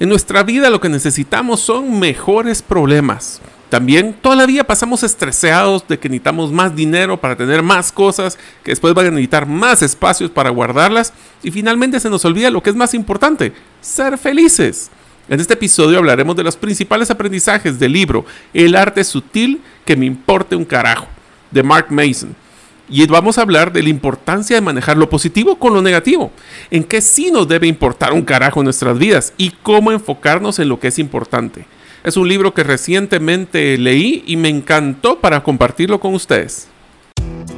En nuestra vida lo que necesitamos son mejores problemas. También todavía pasamos estresados de que necesitamos más dinero para tener más cosas, que después van a necesitar más espacios para guardarlas y finalmente se nos olvida lo que es más importante, ser felices. En este episodio hablaremos de los principales aprendizajes del libro El arte sutil que me importe un carajo, de Mark Mason y vamos a hablar de la importancia de manejar lo positivo con lo negativo, en qué sí nos debe importar un carajo en nuestras vidas y cómo enfocarnos en lo que es importante. Es un libro que recientemente leí y me encantó para compartirlo con ustedes.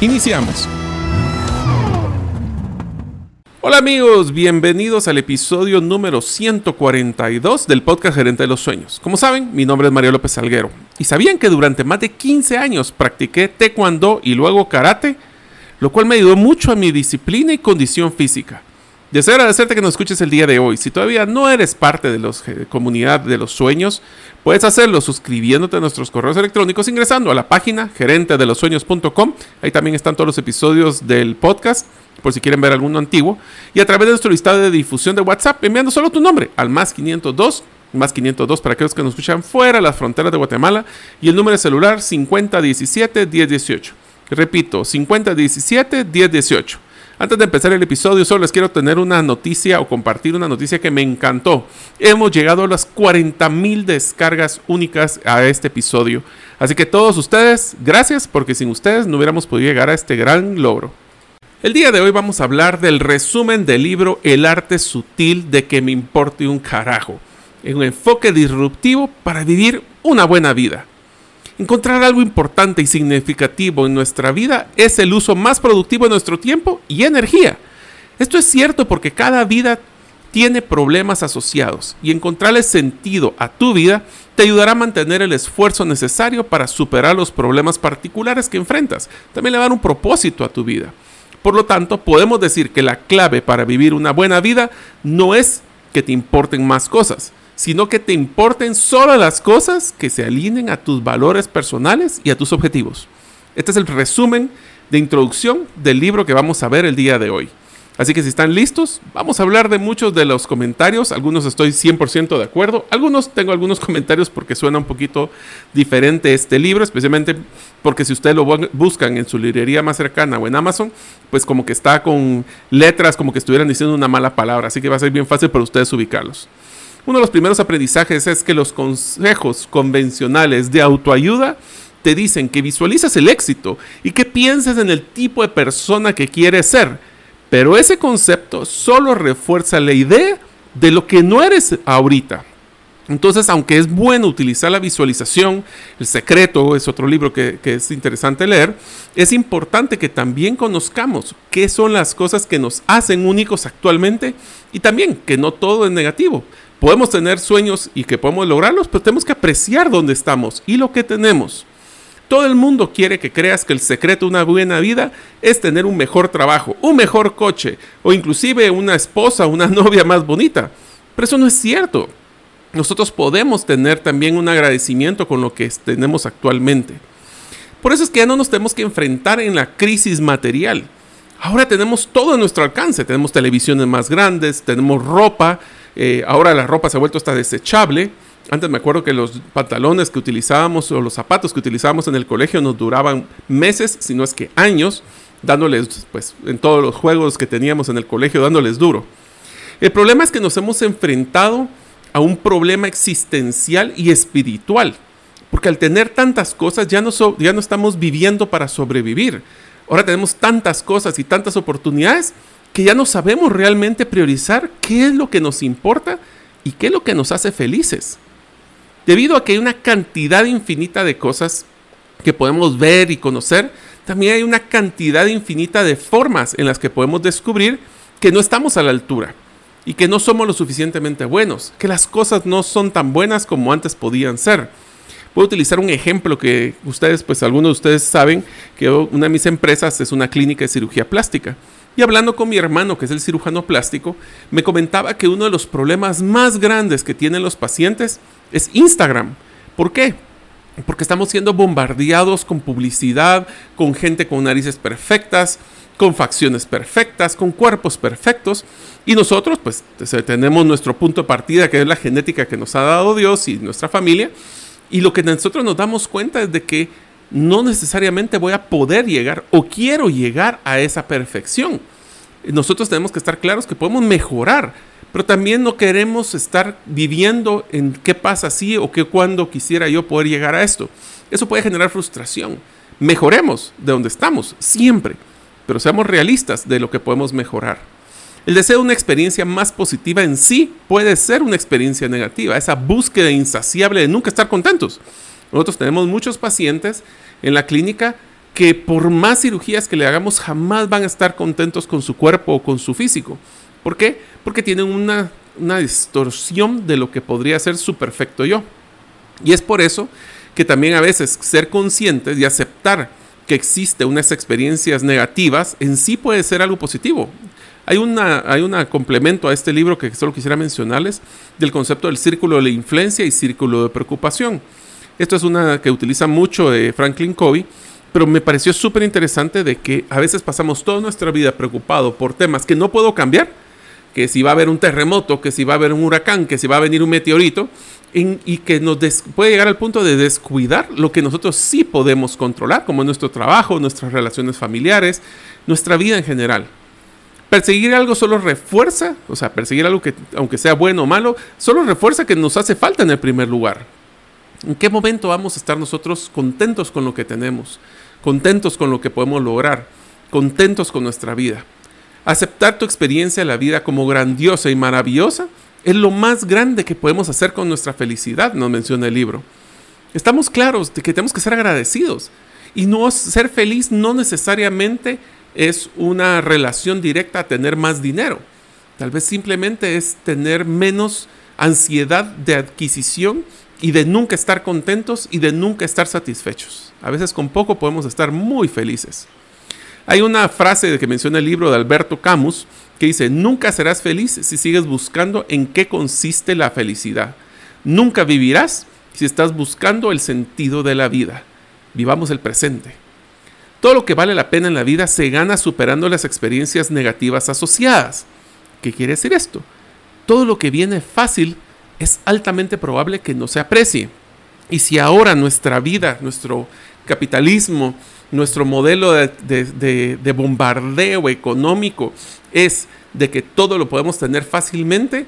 Iniciamos. Hola amigos, bienvenidos al episodio número 142 del podcast Gerente de los Sueños. Como saben, mi nombre es Mario López Salguero. ¿Y sabían que durante más de 15 años practiqué taekwondo y luego karate? Lo cual me ayudó mucho a mi disciplina y condición física. Deseo agradecerte que nos escuches el día de hoy. Si todavía no eres parte de la eh, comunidad de los sueños, puedes hacerlo suscribiéndote a nuestros correos electrónicos ingresando a la página gerentedelosueños.com. Ahí también están todos los episodios del podcast, por si quieren ver alguno antiguo. Y a través de nuestro listado de difusión de WhatsApp, enviando solo tu nombre al más 502 más 502 para aquellos que nos escuchan fuera de las fronteras de Guatemala y el número de celular 5017 1018. Repito, 5017 1018. Antes de empezar el episodio, solo les quiero tener una noticia o compartir una noticia que me encantó. Hemos llegado a las 40 mil descargas únicas a este episodio. Así que todos ustedes, gracias porque sin ustedes no hubiéramos podido llegar a este gran logro. El día de hoy vamos a hablar del resumen del libro El arte sutil de que me importe un carajo. En un enfoque disruptivo para vivir una buena vida. Encontrar algo importante y significativo en nuestra vida es el uso más productivo de nuestro tiempo y energía. Esto es cierto porque cada vida tiene problemas asociados y encontrarle sentido a tu vida te ayudará a mantener el esfuerzo necesario para superar los problemas particulares que enfrentas. También le va a dar un propósito a tu vida. Por lo tanto, podemos decir que la clave para vivir una buena vida no es que te importen más cosas, sino que te importen solo las cosas que se alineen a tus valores personales y a tus objetivos. Este es el resumen de introducción del libro que vamos a ver el día de hoy. Así que si están listos, vamos a hablar de muchos de los comentarios. Algunos estoy 100% de acuerdo. Algunos tengo algunos comentarios porque suena un poquito diferente este libro, especialmente porque si ustedes lo buscan en su librería más cercana o en Amazon, pues como que está con letras como que estuvieran diciendo una mala palabra. Así que va a ser bien fácil para ustedes ubicarlos. Uno de los primeros aprendizajes es que los consejos convencionales de autoayuda te dicen que visualizas el éxito y que pienses en el tipo de persona que quieres ser. Pero ese concepto solo refuerza la idea de lo que no eres ahorita. Entonces, aunque es bueno utilizar la visualización, El Secreto es otro libro que, que, es interesante leer, es importante que también conozcamos qué son las cosas que nos hacen únicos actualmente y también que no todo es negativo podemos tener sueños y que podemos lograrlos, pero tenemos que apreciar dónde estamos y lo que tenemos. Todo el mundo quiere que creas que el secreto de una buena vida es tener un mejor trabajo, un mejor coche o inclusive una esposa, una novia más bonita. Pero eso no es cierto. Nosotros podemos tener también un agradecimiento con lo que tenemos actualmente. Por eso es que ya no nos tenemos que enfrentar en la crisis material. Ahora tenemos todo a nuestro alcance. Tenemos televisiones más grandes, tenemos ropa. Eh, ahora la ropa se ha vuelto hasta desechable. Antes me acuerdo que los pantalones que utilizábamos o los zapatos que utilizábamos en el colegio nos duraban meses, si no es que años, dándoles, pues, en todos los juegos que teníamos en el colegio, dándoles duro. El problema es que nos hemos enfrentado a un problema existencial y espiritual. Porque al tener tantas cosas ya no, ya no estamos viviendo para sobrevivir. Ahora tenemos tantas cosas y tantas oportunidades que ya no sabemos realmente priorizar qué es lo que nos importa y qué es lo que nos hace felices. Debido a que hay una cantidad infinita de cosas que podemos ver y conocer, también hay una cantidad infinita de formas en las que podemos descubrir que no estamos a la altura y que no somos lo suficientemente buenos, que las cosas no son tan buenas como antes podían ser. Puedo utilizar un ejemplo que ustedes, pues algunos de ustedes saben que una de mis empresas es una clínica de cirugía plástica. Y hablando con mi hermano, que es el cirujano plástico, me comentaba que uno de los problemas más grandes que tienen los pacientes es Instagram. ¿Por qué? Porque estamos siendo bombardeados con publicidad, con gente con narices perfectas, con facciones perfectas, con cuerpos perfectos. Y nosotros, pues, tenemos nuestro punto de partida, que es la genética que nos ha dado Dios y nuestra familia. Y lo que nosotros nos damos cuenta es de que no necesariamente voy a poder llegar o quiero llegar a esa perfección. Nosotros tenemos que estar claros que podemos mejorar, pero también no queremos estar viviendo en qué pasa si o qué cuando quisiera yo poder llegar a esto. Eso puede generar frustración. Mejoremos de donde estamos, siempre pero seamos realistas de lo que podemos mejorar. El deseo de una experiencia más positiva en sí puede ser una experiencia negativa, esa búsqueda insaciable de nunca estar contentos. Nosotros tenemos muchos pacientes en la clínica que por más cirugías que le hagamos jamás van a estar contentos con su cuerpo o con su físico. ¿Por qué? Porque tienen una, una distorsión de lo que podría ser su perfecto yo. Y es por eso que también a veces ser conscientes y aceptar que existe unas experiencias negativas, en sí puede ser algo positivo. Hay, una, hay un complemento a este libro que solo quisiera mencionarles del concepto del círculo de la influencia y círculo de preocupación. Esto es una que utiliza mucho de Franklin Covey, pero me pareció súper interesante de que a veces pasamos toda nuestra vida preocupado por temas que no puedo cambiar, que si va a haber un terremoto, que si va a haber un huracán, que si va a venir un meteorito, y que nos puede llegar al punto de descuidar lo que nosotros sí podemos controlar, como nuestro trabajo, nuestras relaciones familiares, nuestra vida en general. Perseguir algo solo refuerza, o sea, perseguir algo que, aunque sea bueno o malo, solo refuerza que nos hace falta en el primer lugar. ¿En qué momento vamos a estar nosotros contentos con lo que tenemos? Contentos con lo que podemos lograr? Contentos con nuestra vida? Aceptar tu experiencia de la vida como grandiosa y maravillosa es lo más grande que podemos hacer con nuestra felicidad, nos menciona el libro. Estamos claros de que tenemos que ser agradecidos. Y no ser feliz no necesariamente es una relación directa a tener más dinero. Tal vez simplemente es tener menos ansiedad de adquisición y de nunca estar contentos y de nunca estar satisfechos. A veces con poco podemos estar muy felices. Hay una frase que menciona el libro de Alberto Camus que dice, nunca serás feliz si sigues buscando en qué consiste la felicidad. Nunca vivirás si estás buscando el sentido de la vida. Vivamos el presente. Todo lo que vale la pena en la vida se gana superando las experiencias negativas asociadas. ¿Qué quiere decir esto? Todo lo que viene fácil es altamente probable que no se aprecie. Y si ahora nuestra vida, nuestro capitalismo, nuestro modelo de, bombardeo económico es de que todo lo podemos tener fácilmente,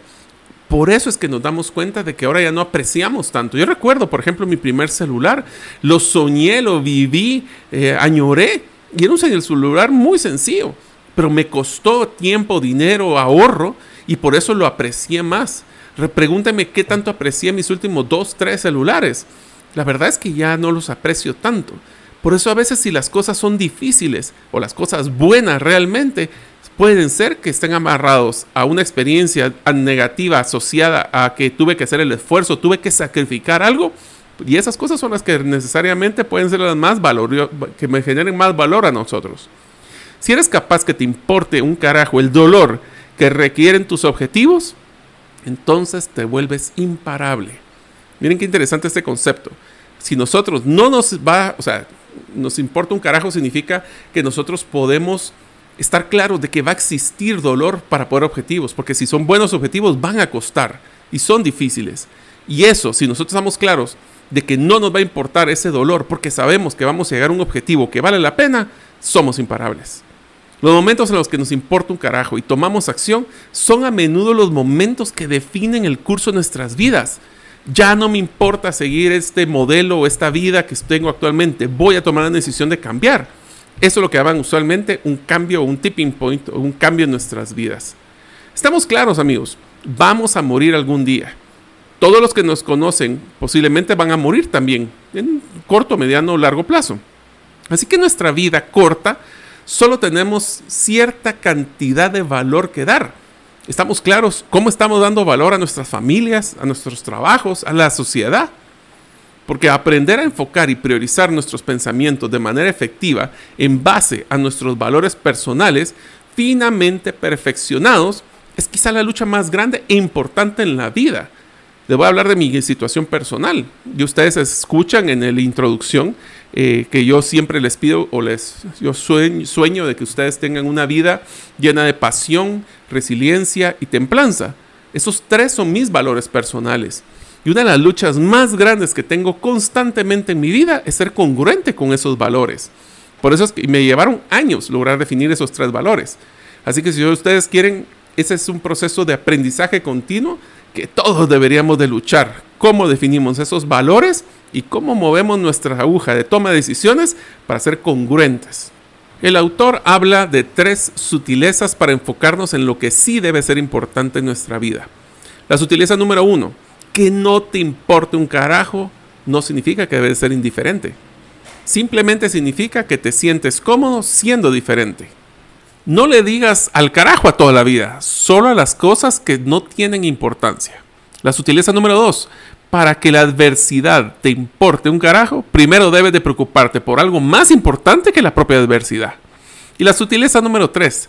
por eso es que nos damos cuenta de que ahora ya no apreciamos tanto. Yo recuerdo, por ejemplo, mi primer celular, lo soñé, lo viví, eh, añoré, y era un celular muy sencillo, pero me costó tiempo, dinero, ahorro, y por eso lo aprecié más. Pregúntame qué tanto aprecié mis últimos dos, tres celulares. La verdad es que ya no los aprecio tanto. Por eso a veces si las cosas son difíciles o las cosas buenas realmente, pueden ser que estén amarrados a una experiencia negativa asociada a que tuve que hacer el esfuerzo, tuve que sacrificar algo. Y esas cosas son las que necesariamente pueden ser las más valor, que me generen más valor a nosotros. Si eres capaz que te importe un carajo el dolor que requieren tus objetivos, entonces te vuelves imparable. Miren qué interesante este concepto. Si nosotros no nos va, o sea, nos importa un carajo significa que nosotros podemos estar claros de que va a existir dolor para poder objetivos, porque si son buenos objetivos van a costar y son difíciles. Y eso, si nosotros estamos claros de que no nos va a importar ese dolor porque sabemos que vamos a llegar a un objetivo que vale la pena, somos imparables. Los momentos en los que nos importa un carajo y tomamos acción son a menudo los momentos que definen el curso de nuestras vidas. Ya no me importa seguir este modelo o esta vida que tengo actualmente, voy a tomar la decisión de cambiar. Eso es lo que llaman usualmente un cambio, un tipping point o un cambio en nuestras vidas. Estamos claros amigos, vamos a morir algún día. Todos los que nos conocen posiblemente van a morir también, en corto, mediano o largo plazo. Así que nuestra vida corta solo tenemos cierta cantidad de valor que dar. Estamos claros cómo estamos dando valor a nuestras familias, a nuestros trabajos, a la sociedad. Porque aprender a enfocar y priorizar nuestros pensamientos de manera efectiva en base a nuestros valores personales finamente perfeccionados es quizá la lucha más grande e importante en la vida. Les voy a hablar de mi situación personal. Y ustedes escuchan en la introducción eh, que yo siempre les pido o les yo sueño, sueño de que ustedes tengan una vida llena de pasión, resiliencia y templanza. Esos tres son mis valores personales. Y una de las luchas más grandes que tengo constantemente en mi vida es ser congruente con esos valores. Por eso es que me llevaron años lograr definir esos tres valores. Así que si ustedes quieren, ese es un proceso de aprendizaje continuo que todos deberíamos de luchar. ¿Cómo definimos esos valores y cómo movemos nuestra aguja de toma de decisiones para ser congruentes? El autor habla de tres sutilezas para enfocarnos en lo que sí debe ser importante en nuestra vida. La sutileza número uno, que no te importe un carajo, no significa que debes ser indiferente. Simplemente significa que te sientes cómodo siendo diferente. No le digas al carajo a toda la vida, solo a las cosas que no tienen importancia. La sutileza número dos, para que la adversidad te importe un carajo, primero debes de preocuparte por algo más importante que la propia adversidad. Y la sutileza número tres,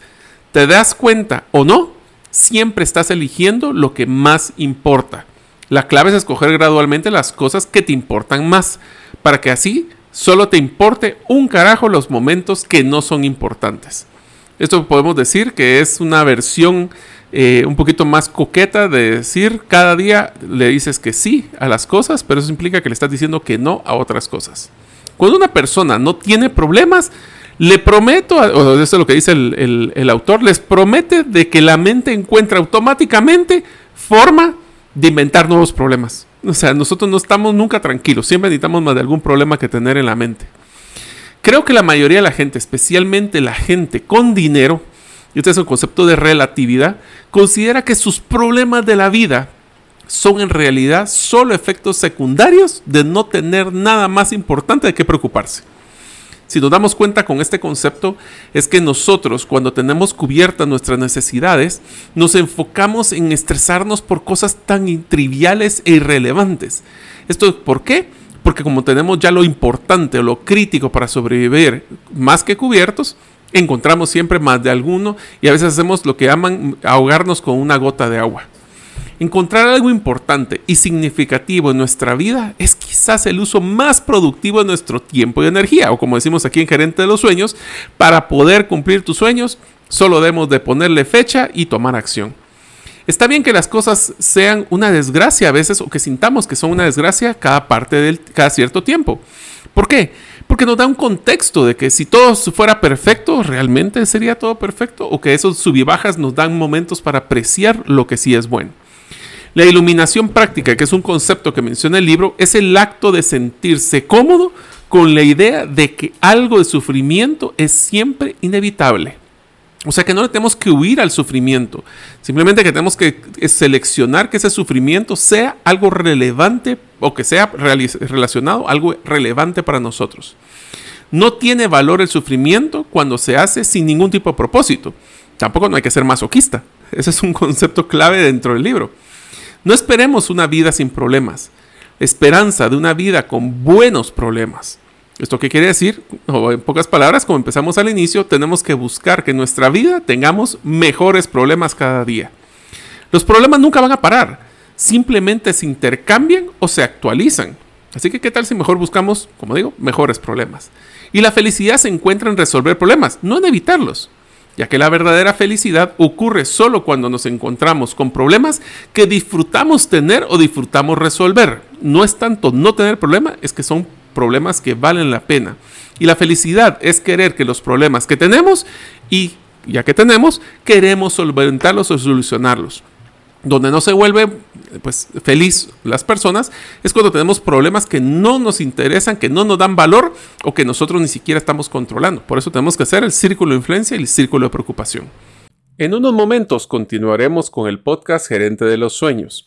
te das cuenta o no, siempre estás eligiendo lo que más importa. La clave es escoger gradualmente las cosas que te importan más, para que así solo te importe un carajo los momentos que no son importantes. Esto podemos decir que es una versión eh, un poquito más coqueta de decir cada día le dices que sí a las cosas, pero eso implica que le estás diciendo que no a otras cosas. Cuando una persona no tiene problemas, le prometo, o eso es lo que dice el, el autor, les promete de que la mente encuentra automáticamente forma de inventar nuevos problemas. O sea, nosotros no estamos nunca tranquilos, siempre necesitamos más de algún problema que tener en la mente. Creo que la mayoría de la gente, especialmente la gente con dinero, y este es el concepto de relatividad, considera que sus problemas de la vida son en realidad solo efectos secundarios de no tener nada más importante de qué preocuparse. Si nos damos cuenta con este concepto, es que nosotros cuando tenemos cubiertas nuestras necesidades, nos enfocamos en estresarnos por cosas tan triviales e irrelevantes. ¿Esto por qué? Porque como tenemos ya lo importante o lo crítico para sobrevivir más que cubiertos, encontramos siempre más de alguno y a veces hacemos lo que llaman ahogarnos con una gota de agua. Encontrar algo importante y significativo en nuestra vida es quizás el uso más productivo de nuestro tiempo y energía, o como decimos aquí en Gerente de los Sueños, para poder cumplir tus sueños, solo debemos de ponerle fecha y tomar acción. Está bien que las cosas sean una desgracia a veces o que sintamos que son una desgracia cada parte del cada cierto tiempo. ¿Por qué? Porque nos da un contexto de que si todo fuera perfecto, realmente sería todo perfecto o que esos subibajas nos dan momentos para apreciar lo que sí es bueno. La iluminación práctica, que es un concepto que menciona el libro, es el acto de sentirse cómodo con la idea de que algo de sufrimiento es siempre inevitable. O sea que no le tenemos que huir al sufrimiento, simplemente que tenemos que seleccionar que ese sufrimiento sea algo relevante o que sea relacionado algo relevante para nosotros. No tiene valor el sufrimiento cuando se hace sin ningún tipo de propósito. Tampoco no hay que ser masoquista. Ese es un concepto clave dentro del libro. No esperemos una vida sin problemas. Esperanza de una vida con buenos problemas. ¿Esto qué quiere decir? O en pocas palabras, como empezamos al inicio, tenemos que buscar que en nuestra vida tengamos mejores problemas cada día. Los problemas nunca van a parar, simplemente se intercambian o se actualizan. Así que, ¿qué tal si mejor buscamos, como digo, mejores problemas? Y la felicidad se encuentra en resolver problemas, no en evitarlos. ya que la verdadera felicidad ocurre solo cuando nos encontramos con problemas que disfrutamos tener o disfrutamos resolver. No es tanto no tener problema, es que son problemas que valen la pena. Y la felicidad es querer que los problemas que tenemos y ya que tenemos, queremos solventarlos o solucionarlos. Donde no se vuelve pues, feliz las personas es cuando tenemos problemas que no nos interesan, que no nos dan valor o que nosotros ni siquiera estamos controlando. Por eso tenemos que hacer el círculo de influencia y el círculo de preocupación. En unos momentos continuaremos con el podcast Gerente de los Sueños.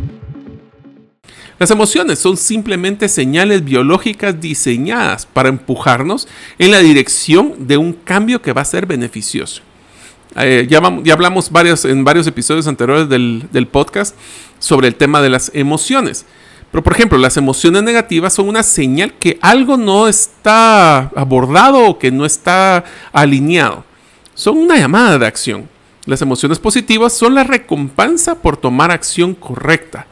Las emociones son simplemente señales biológicas diseñadas para empujarnos en la dirección de un cambio que va a ser beneficioso. Eh, ya, hablamos varios, en varios episodios anteriores del, del podcast sobre el tema de las emociones. Pero por ejemplo, las emociones negativas son una señal que algo no está abordado o que no está alineado. Son una llamada de acción. Las emociones positivas son la recompensa por tomar acción correcta.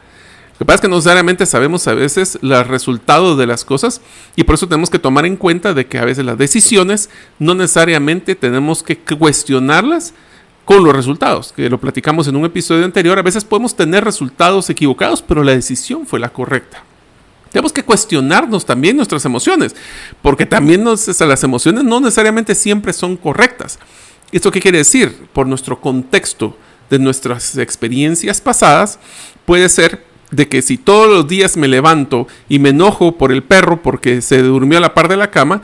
Que pasa es que no necesariamente sabemos a veces los resultados de las cosas y por eso tenemos que tomar en cuenta de que a veces las decisiones no necesariamente tenemos que cuestionarlas con los resultados, que lo platicamos en un episodio anterior. A veces podemos tener resultados equivocados, pero la decisión fue la correcta. Tenemos que cuestionarnos también nuestras emociones, porque también las emociones no necesariamente siempre son correctas. ¿Esto qué quiere decir? Por nuestro contexto de nuestras experiencias pasadas, puede ser de que si todos los días me levanto y me enojo por el perro porque se durmió a la par de la cama,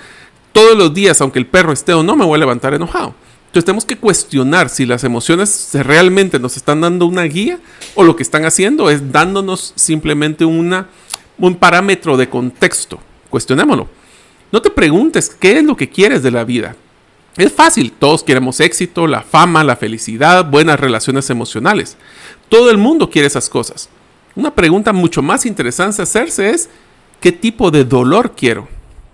todos los días, aunque el perro esté o no, me voy a levantar enojado. Entonces tenemos que cuestionar si las emociones realmente nos están dando una guía o lo que están haciendo es dándonos simplemente una, un parámetro de contexto. Cuestionémoslo. No te preguntes qué es lo que quieres de la vida. Es fácil, todos queremos éxito, la fama, la felicidad, buenas relaciones emocionales. Todo el mundo quiere esas cosas. Una pregunta mucho más interesante hacerse es, ¿qué tipo de dolor quiero?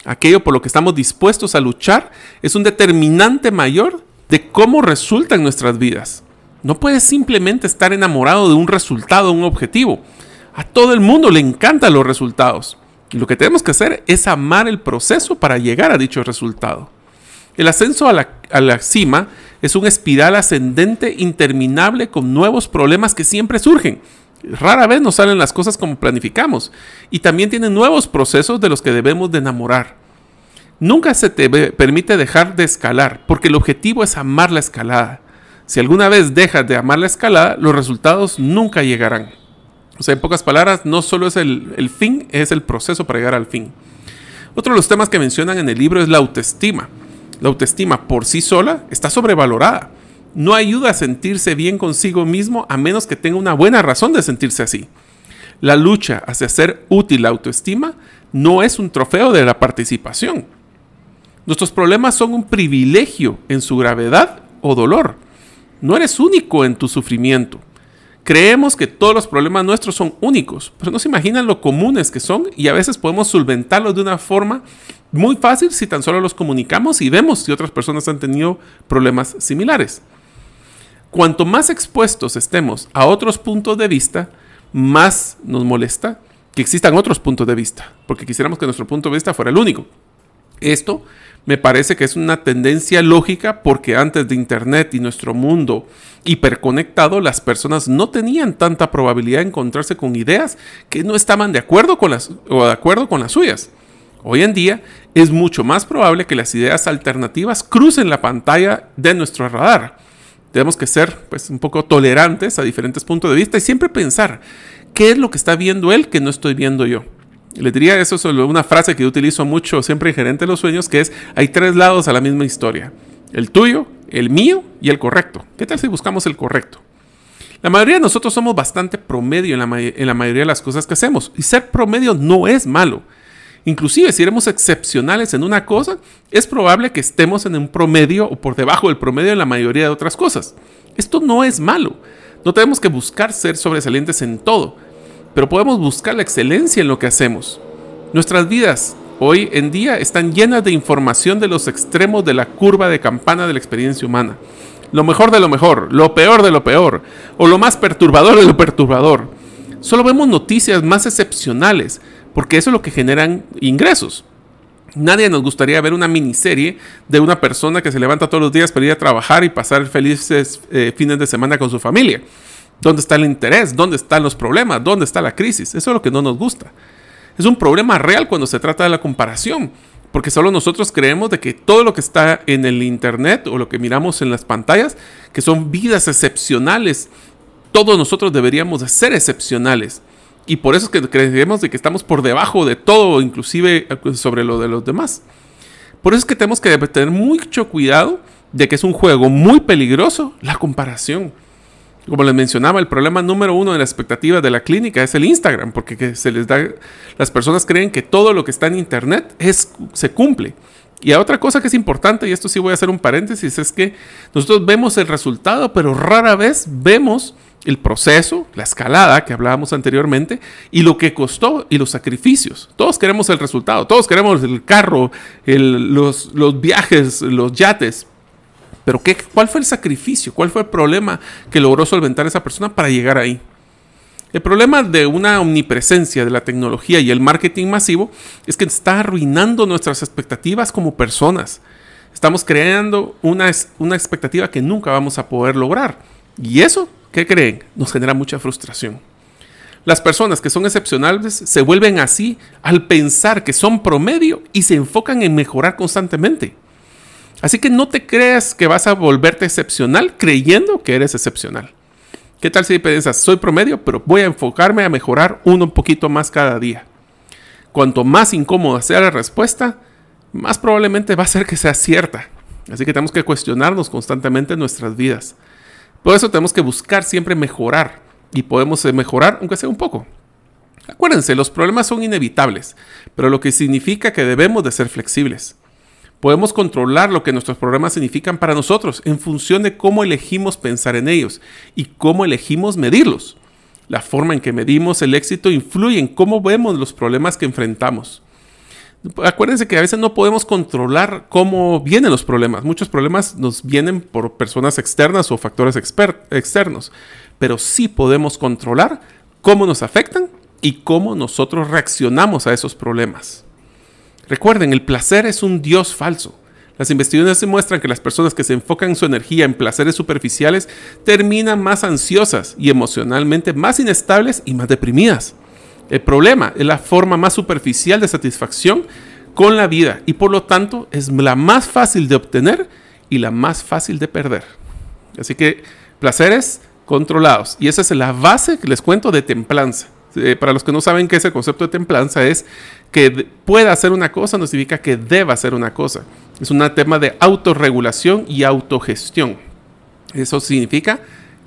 Aquello por lo que estamos dispuestos a luchar es un determinante mayor de cómo resultan nuestras vidas. No puedes simplemente estar enamorado de un resultado, un objetivo. A todo el mundo le encantan los resultados. Y lo que tenemos que hacer es amar el proceso para llegar a dicho resultado. El ascenso a la, a la, cima es una espiral ascendente interminable con nuevos problemas que siempre surgen Rara vez nos salen las cosas como planificamos. Y también tiene nuevos procesos de los que debemos de enamorar. Nunca se te permite dejar de escalar, porque el objetivo es amar la escalada. Si alguna vez dejas de amar la escalada, los resultados nunca llegarán. O sea, en pocas palabras, no solo es el, el fin, es el proceso para llegar al fin. Otro de los temas que mencionan en el libro es la autoestima. La autoestima por sí sola está sobrevalorada no ayuda a sentirse bien consigo mismo a menos que tenga una buena razón de sentirse así. La lucha hacia ser útil la autoestima no es un trofeo de la participación. Nuestros problemas son un privilegio en su gravedad o dolor. No eres único en tu sufrimiento. Creemos que todos los problemas nuestros son únicos, pero no se imaginan lo comunes que son y a veces podemos solventarlos de una forma muy fácil si tan solo los comunicamos y vemos si otras personas han tenido problemas similares cuanto más expuestos estemos a otros puntos de vista, más nos molesta que existan otros puntos de vista, porque quisiéramos que nuestro punto de vista fuera el único. Esto me parece que es una tendencia lógica porque antes de Internet y nuestro mundo hiperconectado, las personas no tenían tanta probabilidad de encontrarse con ideas que no estaban de acuerdo con las, o de acuerdo con las suyas. Hoy en día es mucho más probable que las ideas alternativas crucen la pantalla de nuestro radar tenemos que ser pues, un poco tolerantes a diferentes puntos de vista y siempre pensar qué es lo que está viendo él que no estoy viendo yo. Le diría eso sobre una frase que yo utilizo mucho siempre en Gerente de los Sueños, que es, hay tres lados a la misma historia. El tuyo, el mío y el correcto. ¿Qué tal si buscamos el correcto? La mayoría de nosotros somos bastante promedio en la mayoría de las cosas que hacemos. Y ser promedio no es malo. Inclusive si éramos excepcionales en una cosa, es probable que estemos en un promedio o por debajo del promedio en la mayoría de otras cosas. Esto no es malo. No tenemos que buscar ser sobresalientes en todo, pero podemos buscar la excelencia en lo que hacemos. Nuestras vidas hoy en día están llenas de información de los extremos de la curva de campana de la experiencia humana. Lo mejor de lo mejor, lo peor de lo peor, o lo más perturbador de lo perturbador. Solo vemos noticias más excepcionales, porque eso es lo que generan ingresos. Nadie nos gustaría ver una miniserie de una persona que se levanta todos los días para ir a trabajar y pasar felices eh, fines de semana con su familia. ¿Dónde está el interés? ¿Dónde están los problemas? ¿Dónde está la crisis? Eso es lo que no nos gusta. Es un problema real cuando se trata de la comparación, porque solo nosotros creemos de que todo lo que está en el Internet o lo que miramos en las pantallas, que son vidas excepcionales, todos nosotros deberíamos de ser excepcionales. Y por eso es que creemos de que estamos por debajo de todo, inclusive eh, sobre lo de los demás. Por eso es que tenemos que tener mucho cuidado de que es un juego muy peligroso la comparación. Como les mencionaba, el problema número uno de la expectativa de la clínica es el Instagram, porque se les da, las personas creen que todo lo que está en Internet es, se cumple. Y otra cosa que es importante, y esto sí voy a hacer un paréntesis, es que nosotros vemos el resultado, pero rara vez vemos el proceso, la escalada que hablábamos anteriormente, y lo que costó y los sacrificios. Todos queremos el resultado, todos queremos el carro, los, los viajes, los yates. Pero ¿qué, ¿cuál fue el sacrificio? ¿Cuál fue el problema que logró solventar esa persona para llegar ahí? El problema de una omnipresencia de la tecnología y el marketing masivo es que está arruinando nuestras expectativas como personas. Estamos creando una, una expectativa que nunca vamos a poder lograr. Y eso ¿Qué creen? Nos genera mucha frustración. Las personas que son excepcionales se vuelven así al pensar que son promedio y se enfocan en mejorar constantemente. Así que no te creas que vas a volverte excepcional creyendo que eres excepcional. ¿Qué tal si piensas, soy promedio, pero voy a enfocarme a mejorar uno un poquito más cada día? Cuanto más incómoda sea la respuesta, más probablemente va a ser que sea cierta. Así que tenemos que cuestionarnos constantemente en nuestras vidas. Por eso tenemos que buscar siempre mejorar y podemos eh, mejorar aunque sea un poco. Acuérdense, los problemas son inevitables, pero lo que significa que debemos de ser flexibles. Podemos controlar lo que nuestros problemas significan para nosotros en función de cómo elegimos pensar en ellos y cómo elegimos medirlos. La forma en que medimos el éxito influye en cómo vemos los problemas que enfrentamos. Acuérdense que a veces no podemos controlar cómo vienen los problemas. Muchos problemas nos vienen por personas externas o factores externos, pero sí podemos controlar cómo nos afectan y cómo nosotros reaccionamos a esos problemas. Recuerden, el placer es un dios falso. Las investigaciones demuestran que las personas que se enfocan su energía en placeres superficiales terminan más ansiosas y emocionalmente más inestables y más deprimidas. El problema es la forma más superficial de satisfacción con la vida y por lo tanto es la más fácil de obtener y la más fácil de perder. Así que placeres controlados. Y esa es la base que les cuento de templanza. Eh, para los que no saben qué es el concepto de templanza, es que pueda hacer una cosa no significa que deba hacer una cosa. Es un tema de autorregulación y autogestión. Eso significa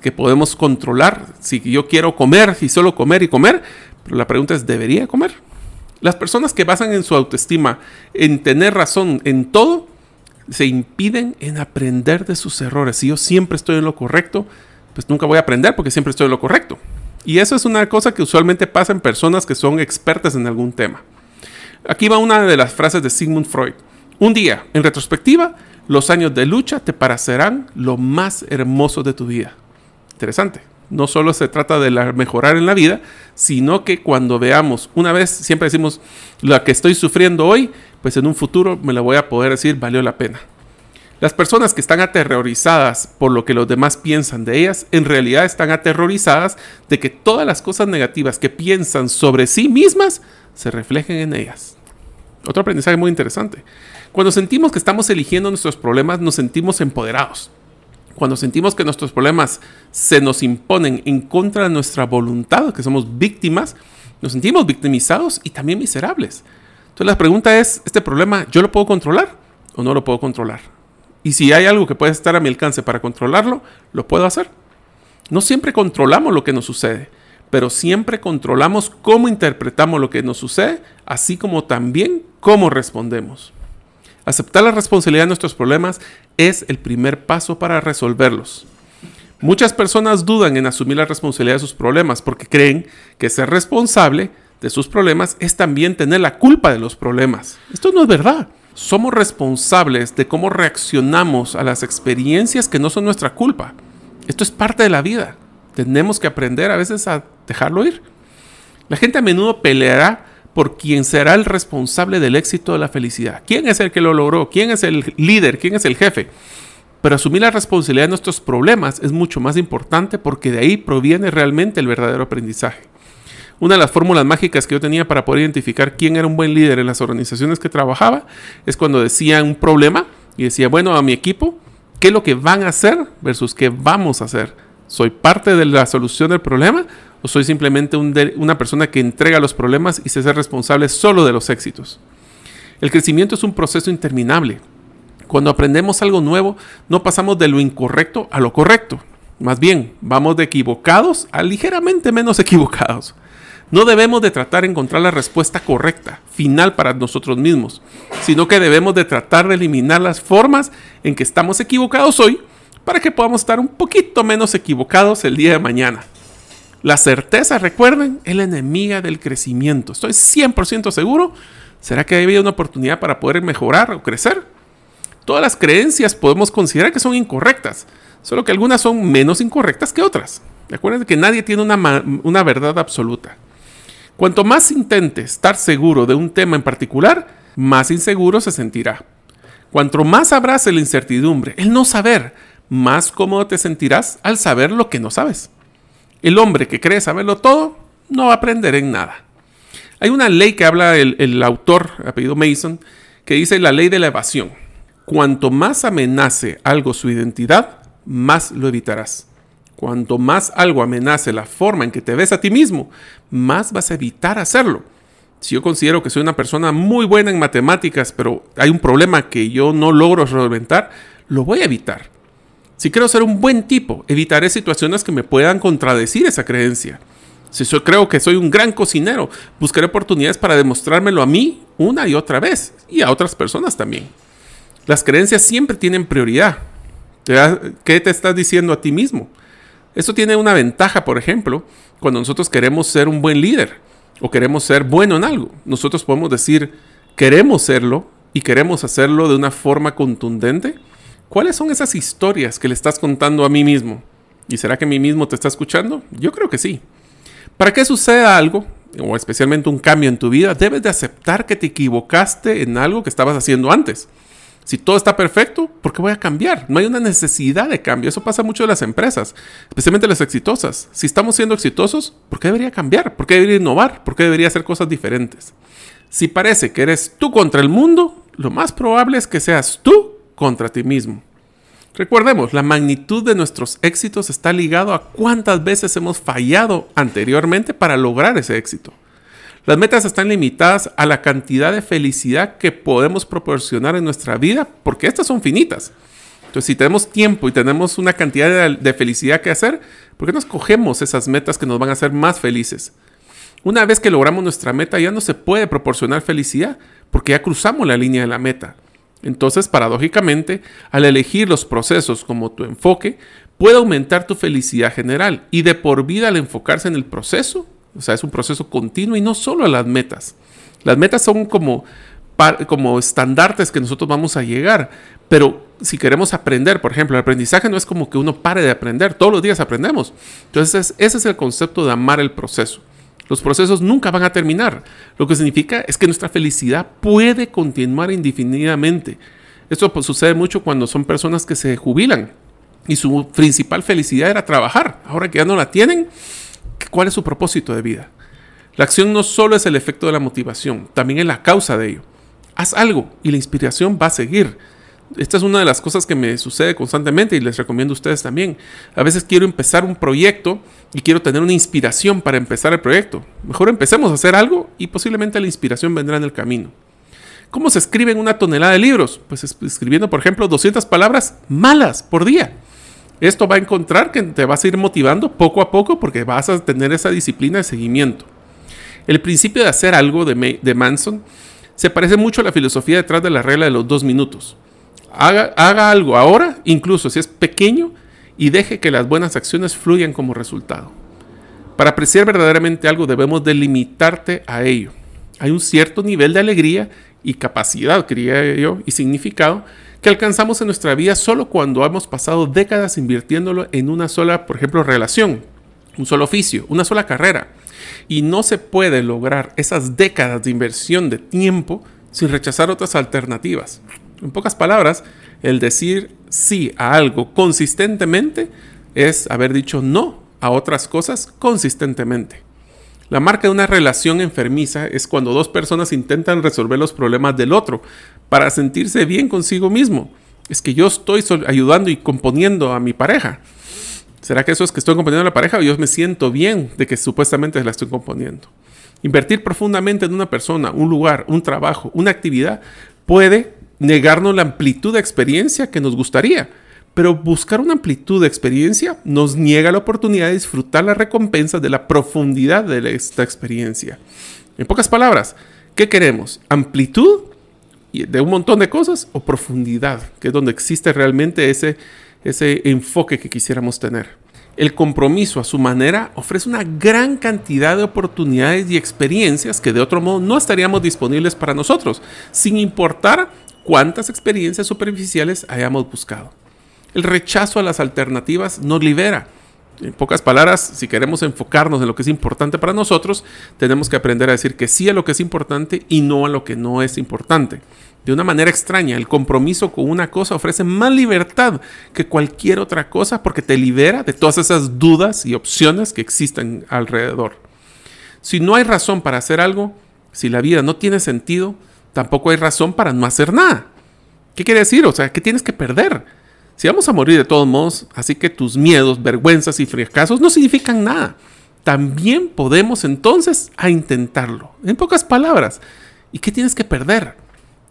que podemos controlar si yo quiero comer y solo comer y comer, pero la pregunta es, ¿debería comer? Las personas que basan en su autoestima en tener razón en todo, se impiden en aprender de sus errores. Si yo siempre estoy en lo correcto, pues nunca voy a aprender porque siempre estoy en lo correcto. Y eso es una cosa que usualmente pasa en personas que son expertas en algún tema. Aquí va una de las frases de Sigmund Freud. Un día, en retrospectiva, los años de lucha te parecerán lo más hermoso de tu vida. Interesante no solo se trata de mejorar en la vida, sino que cuando veamos, una vez siempre decimos, la que estoy sufriendo hoy, pues en un futuro me la voy a poder decir, valió la pena. Las personas que están aterrorizadas por lo que los demás piensan de ellas, en realidad están aterrorizadas de que todas las cosas negativas que piensan sobre sí mismas se reflejen en ellas. Otro aprendizaje muy interesante. Cuando sentimos que estamos eligiendo nuestros problemas, nos sentimos empoderados. Cuando sentimos que nuestros problemas se nos imponen en contra de nuestra voluntad, que somos víctimas, nos sentimos victimizados y también miserables. Entonces la pregunta es, ¿este problema yo lo puedo controlar o no lo puedo controlar? Y si hay algo que puede estar a mi alcance para controlarlo, lo puedo hacer. No siempre controlamos lo que nos sucede, pero siempre controlamos cómo interpretamos lo que nos sucede, así como también cómo respondemos. Aceptar la responsabilidad de nuestros problemas es el primer paso para resolverlos. Muchas personas dudan en asumir la responsabilidad de sus problemas porque creen que ser responsable de sus problemas es también tener la culpa de los problemas. Esto no es verdad. Somos responsables de cómo reaccionamos a las experiencias que no son nuestra culpa. Esto es parte de la vida. Tenemos que aprender a veces a dejarlo ir. La gente a menudo peleará por quién será el responsable del éxito de la felicidad. ¿Quién es el que lo logró? ¿Quién es el líder? ¿Quién es el jefe? Pero asumir la responsabilidad de nuestros problemas es mucho más importante porque de ahí proviene realmente el verdadero aprendizaje. Una de las fórmulas mágicas que yo tenía para poder identificar quién era un buen líder en las organizaciones que trabajaba es cuando decía un problema y decía, bueno, a mi equipo, ¿qué es lo que van a hacer versus qué vamos a hacer? ¿Soy parte de la solución del problema o soy simplemente una persona que entrega los problemas y se hace responsable solo de los éxitos? El crecimiento es un proceso interminable. Cuando aprendemos algo nuevo, no pasamos de lo incorrecto a lo correcto. Más bien, vamos de equivocados a ligeramente menos equivocados. No debemos de tratar de encontrar la respuesta correcta, final para nosotros mismos, sino que debemos de tratar de eliminar las formas en que estamos equivocados hoy para que podamos estar un poquito menos equivocados el día de mañana. La certeza, recuerden, es la enemiga del crecimiento. Estoy 100% seguro. ¿Será que había una oportunidad para poder mejorar o crecer? Todas las creencias podemos considerar que son incorrectas, solo que algunas son menos incorrectas que otras. Recuerden que nadie tiene una, una verdad absoluta. Cuanto más intente estar seguro de un tema en particular, más inseguro se sentirá. Cuanto más abrace la incertidumbre, el no saber, más cómodo te sentirás al saber lo que no sabes. El hombre que cree saberlo todo no va a aprender en nada. Hay una ley que habla el, el autor, apellido Mason, que dice la ley de la evasión. Cuanto más amenace algo su identidad, más lo evitarás. Cuanto más algo amenace la forma en que te ves a ti mismo, más vas a evitar hacerlo. Si yo considero que soy una persona muy buena en matemáticas, pero hay un problema que yo no logro solventar, lo voy a evitar. Si quiero ser un buen tipo, evitaré situaciones que me puedan contradecir esa creencia. Si yo creo que soy un gran cocinero, buscaré oportunidades para demostrármelo a mí una y otra vez y a otras personas también. Las creencias siempre tienen prioridad. ¿Qué te estás diciendo a ti mismo? Esto tiene una ventaja, por ejemplo, cuando nosotros queremos ser un buen líder o queremos ser bueno en algo. Nosotros podemos decir, queremos serlo y queremos hacerlo de una forma contundente. ¿Cuáles son esas historias que le estás contando a mí mismo? ¿Y será que mí mismo te está escuchando? Yo creo que sí. Para que suceda algo, o especialmente un cambio en tu vida, debes de aceptar que te equivocaste en algo que estabas haciendo antes. Si todo está perfecto, ¿por qué voy a cambiar? No hay una necesidad de cambio. Eso pasa mucho en las empresas, especialmente las exitosas. Si estamos siendo exitosos, ¿por qué debería cambiar? ¿Por qué debería innovar? ¿Por qué debería hacer cosas diferentes? Si parece que eres tú contra el mundo, lo más probable es que seas tú contra ti mismo. Recordemos, la magnitud de nuestros éxitos está ligado a cuántas veces hemos fallado anteriormente para lograr ese éxito. Las metas están limitadas a la cantidad de felicidad que podemos proporcionar en nuestra vida, porque estas son finitas. Entonces, si tenemos tiempo y tenemos una cantidad de, felicidad que hacer, ¿por qué no escogemos esas metas que nos van a hacer más felices? Una vez que logramos nuestra meta, ya no se puede proporcionar felicidad, porque ya cruzamos la línea de la meta. Entonces, paradójicamente, al elegir los procesos como tu enfoque, puede aumentar tu felicidad general y de por vida al enfocarse en el proceso, o sea, es un proceso continuo y no solo a las metas. Las metas son como, como estandartes que nosotros vamos a llegar, pero si queremos aprender, por ejemplo, el aprendizaje no es como que uno pare de aprender, todos los días aprendemos. Entonces, ese es el concepto de amar el proceso. Los procesos nunca van a terminar. Lo que significa es que nuestra felicidad puede continuar indefinidamente. Esto pues, sucede mucho cuando son personas que se jubilan y su principal felicidad era trabajar. Ahora que ya no la tienen, ¿Cuál es su propósito de vida? La acción no solo es el efecto de la motivación, también es la causa de ello. Haz algo y la inspiración va a seguir. Esta es una de las cosas que me sucede constantemente y les recomiendo a ustedes también. A veces quiero empezar un proyecto y quiero tener una inspiración para empezar el proyecto. Mejor empecemos a hacer algo y posiblemente la inspiración vendrá en el camino. ¿Cómo se escriben una tonelada de libros? Pues escribiendo, por ejemplo, 200 palabras malas por día. Esto va a encontrar que te vas a ir motivando poco a poco porque vas a tener esa disciplina de seguimiento. El principio de hacer algo de, Manson se parece mucho a la filosofía detrás de la regla de los dos minutos. Haga, haga algo ahora, incluso si es pequeño, y deje que las buenas acciones fluyan como resultado. Para apreciar verdaderamente algo debemos delimitarte a ello. Hay un cierto nivel de alegría y capacidad, quería yo, y significado que alcanzamos en nuestra vida solo cuando hemos pasado décadas invirtiéndolo en una sola, por ejemplo, relación, un solo oficio, una sola carrera. Y no se puede lograr esas décadas de inversión de tiempo sin rechazar otras alternativas. En pocas palabras, el decir sí a algo consistentemente es haber dicho no a otras cosas consistentemente. La marca de una relación enfermiza es cuando dos personas intentan resolver los problemas del otro para sentirse bien consigo mismo. Es que yo estoy ayudando y componiendo a mi pareja. ¿Será que eso es que estoy componiendo a la pareja o yo me siento bien de que supuestamente la estoy componiendo? Invertir profundamente en una persona, un lugar, un trabajo, una actividad puede negarnos la amplitud de experiencia que nos gustaría pero buscar una amplitud de experiencia nos niega la oportunidad de disfrutar las recompensas de la profundidad de esta experiencia. En pocas palabras, ¿qué queremos? ¿Amplitud de un montón de cosas o profundidad, que es donde existe realmente ese, ese enfoque que quisiéramos tener? El compromiso a su manera ofrece una gran cantidad de oportunidades y experiencias que de otro modo no estaríamos disponibles para nosotros, sin importar cuántas experiencias superficiales hayamos buscado. El rechazo a las alternativas nos libera. En pocas palabras, si queremos enfocarnos en lo que es importante para nosotros, tenemos que aprender a decir que sí a lo que es importante y no a lo que no es importante. De una manera extraña, el compromiso con una cosa ofrece más libertad que cualquier otra cosa porque te libera de todas esas dudas y opciones que existen alrededor. Si no hay razón para hacer algo, si la vida no tiene sentido, tampoco hay razón para no hacer nada. ¿Qué quiere decir? O sea, ¿qué tienes que perder? Si vamos a morir de todos modos, así que tus miedos, vergüenzas y fracasos no significan nada. También podemos entonces a intentarlo. En pocas palabras, ¿y qué tienes que perder?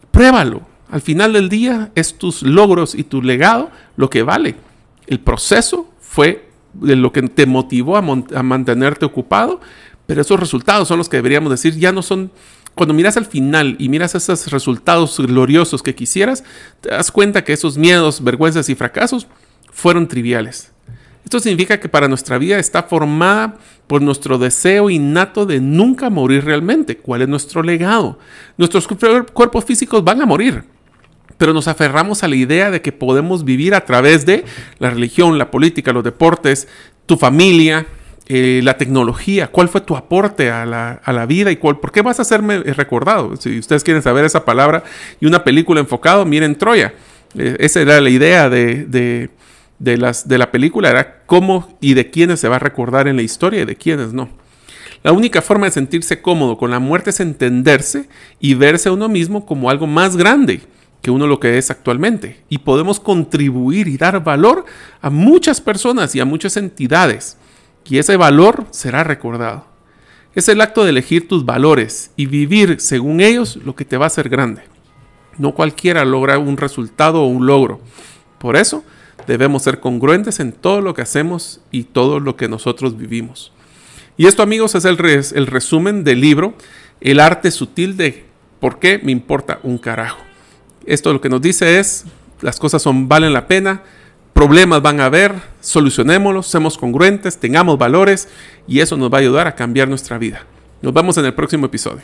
Pruébalo. Al final del día es tus logros y tu legado lo que vale. El proceso fue lo que te motivó a mantenerte ocupado, pero esos resultados son los que deberíamos decir ya no son cuando miras al final y miras esos resultados gloriosos que quisieras, te das cuenta que esos miedos, vergüenzas y fracasos fueron triviales. Esto significa que para nuestra vida está formada por nuestro deseo innato de nunca morir realmente. ¿Cuál es nuestro legado? Nuestros cuerpos físicos van a morir, pero nos aferramos a la idea de que podemos vivir a través de la religión, la política, los deportes, tu familia, eh, la tecnología, cuál fue tu aporte a la, vida y cuál, por qué vas a hacerme recordado. Si ustedes quieren saber esa palabra y una película enfocado, miren Troya. Eh, esa era la idea de, las, de la película, era cómo y de quiénes se va a recordar en la historia y de quiénes no. La única forma de sentirse cómodo con la muerte es entenderse y verse a uno mismo como algo más grande que uno lo que es actualmente. Y podemos contribuir y dar valor a muchas personas y a muchas entidades y ese valor será recordado. Es el acto de elegir tus valores y vivir según ellos lo que te va a hacer grande. No cualquiera logra un resultado o un logro. Por eso debemos ser congruentes en todo lo que hacemos y todo lo que nosotros vivimos. Y esto amigos es el, el resumen del libro El arte sutil de por qué me importa un carajo. Esto lo que nos dice es, las cosas son valen la pena, problemas van a haber, solucionémoslos, seamos congruentes, tengamos valores y eso nos va a ayudar a cambiar nuestra vida. Nos vemos en el próximo episodio.